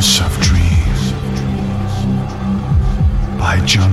House of Dreams by John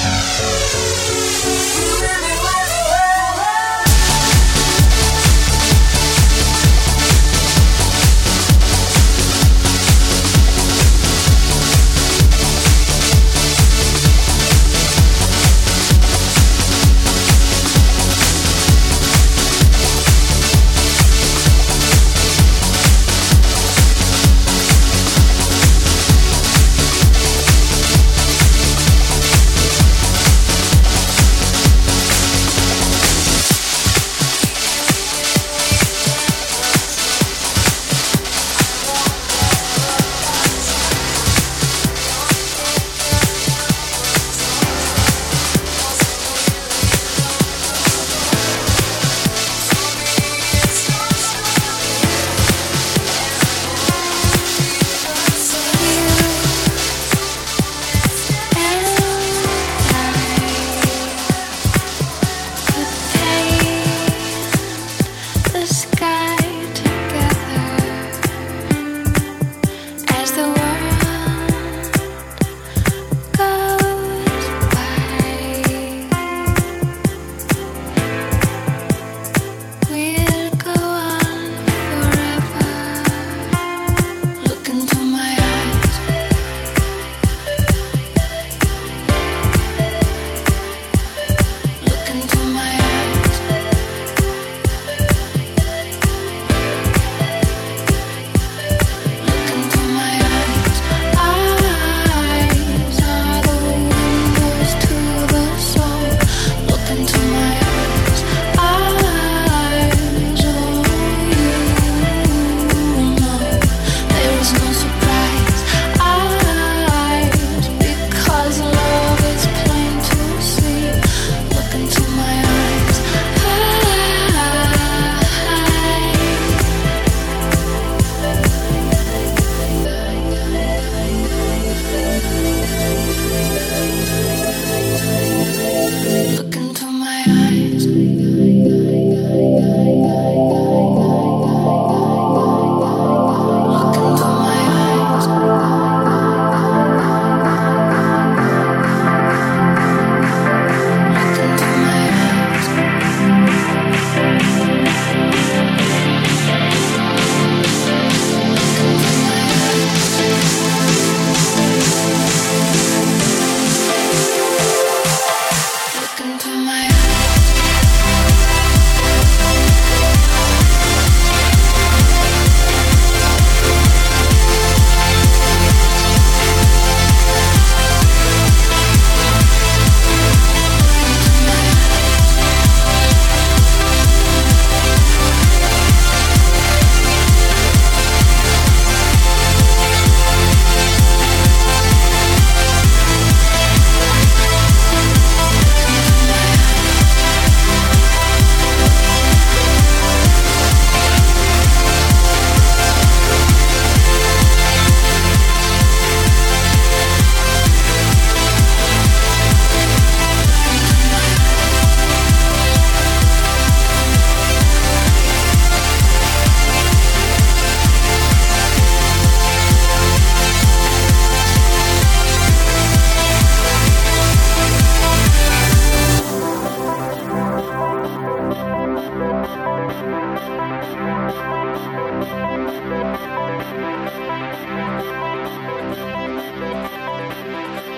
Yeah. Thank you.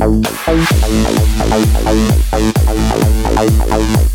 Thank you.